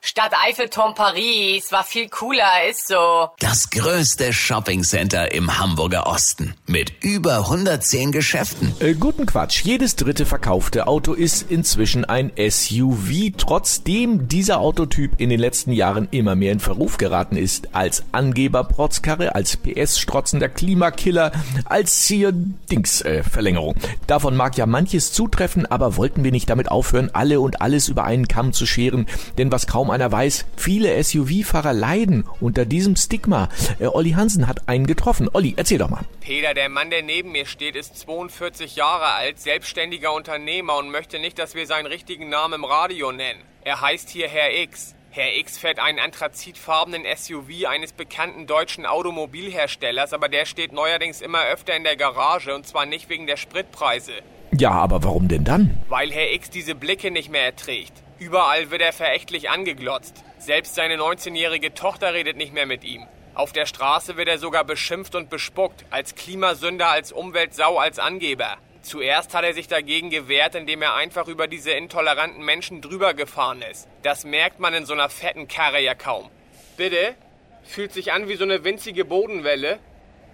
Stadt Eiffelturm Paris war viel cooler, ist so. Das größte Shoppingcenter im Hamburger Osten mit über 110 Geschäften. Äh, guten Quatsch. Jedes dritte verkaufte Auto ist inzwischen ein SUV, trotzdem dieser Autotyp in den letzten Jahren immer mehr in Verruf geraten ist. Als Angeber-Protzkarre, als PS-strotzender Klimakiller, als hier Dings-Verlängerung. Äh, Davon mag ja manches zutreffen, aber wollten wir nicht damit aufhören, alle und alles über einen Kamm zu scheren? Denn was kaum einer weiß, viele SUV-Fahrer leiden unter diesem Stigma. Äh, Olli Hansen hat einen getroffen. Olli, erzähl doch mal. Peter, der Mann, der neben mir steht, ist 42 Jahre alt, selbstständiger Unternehmer und möchte nicht, dass wir seinen richtigen Namen im Radio nennen. Er heißt hier Herr X. Herr X fährt einen anthrazitfarbenen SUV eines bekannten deutschen Automobilherstellers, aber der steht neuerdings immer öfter in der Garage und zwar nicht wegen der Spritpreise. Ja, aber warum denn dann? Weil Herr X diese Blicke nicht mehr erträgt. Überall wird er verächtlich angeglotzt. Selbst seine 19-jährige Tochter redet nicht mehr mit ihm. Auf der Straße wird er sogar beschimpft und bespuckt, als Klimasünder, als Umweltsau, als Angeber. Zuerst hat er sich dagegen gewehrt, indem er einfach über diese intoleranten Menschen drüber gefahren ist. Das merkt man in so einer fetten Karre ja kaum. Bitte? Fühlt sich an wie so eine winzige Bodenwelle?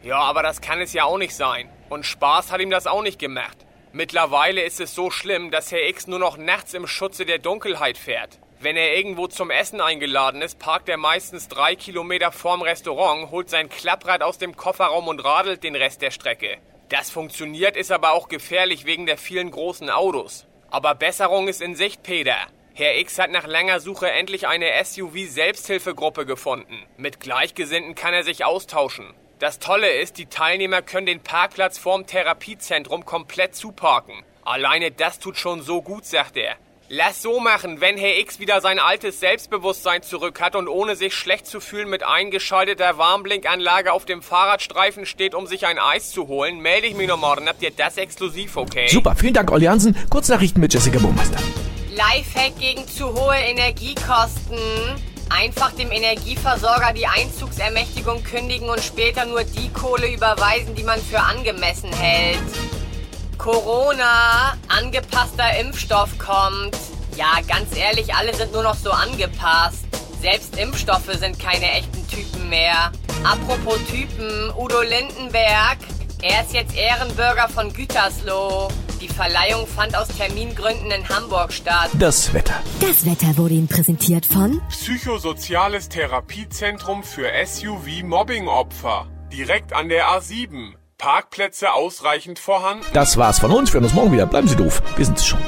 Ja, aber das kann es ja auch nicht sein. Und Spaß hat ihm das auch nicht gemacht. Mittlerweile ist es so schlimm, dass Herr X nur noch nachts im Schutze der Dunkelheit fährt. Wenn er irgendwo zum Essen eingeladen ist, parkt er meistens drei Kilometer vorm Restaurant, holt sein Klapprad aus dem Kofferraum und radelt den Rest der Strecke. Das funktioniert, ist aber auch gefährlich wegen der vielen großen Autos. Aber Besserung ist in Sicht, Peter. Herr X hat nach langer Suche endlich eine SUV-Selbsthilfegruppe gefunden. Mit Gleichgesinnten kann er sich austauschen. Das Tolle ist, die Teilnehmer können den Parkplatz vorm Therapiezentrum komplett zuparken. Alleine das tut schon so gut, sagt er. Lass so machen, wenn Herr X wieder sein altes Selbstbewusstsein zurück hat und ohne sich schlecht zu fühlen mit eingeschalteter Warnblinkanlage auf dem Fahrradstreifen steht, um sich ein Eis zu holen, melde ich mich noch morgen. Habt ihr das exklusiv, okay? Super, vielen Dank, Olli Hansen. Kurznachrichten mit Jessica Burmeister. Lifehack gegen zu hohe Energiekosten. Einfach dem Energieversorger die Einzugsermächtigung kündigen und später nur die Kohle überweisen, die man für angemessen hält. Corona, angepasster Impfstoff kommt. Ja, ganz ehrlich, alle sind nur noch so angepasst. Selbst Impfstoffe sind keine echten Typen mehr. Apropos Typen, Udo Lindenberg. Er ist jetzt Ehrenbürger von Gütersloh. Die Verleihung fand aus Termingründen in Hamburg statt. Das Wetter. Das Wetter wurde Ihnen präsentiert von Psychosoziales Therapiezentrum für SUV-Mobbing-Opfer. Direkt an der A7. Parkplätze ausreichend vorhanden. Das war's von uns. Wir hören uns morgen wieder. Bleiben Sie doof. Wir sind's schon.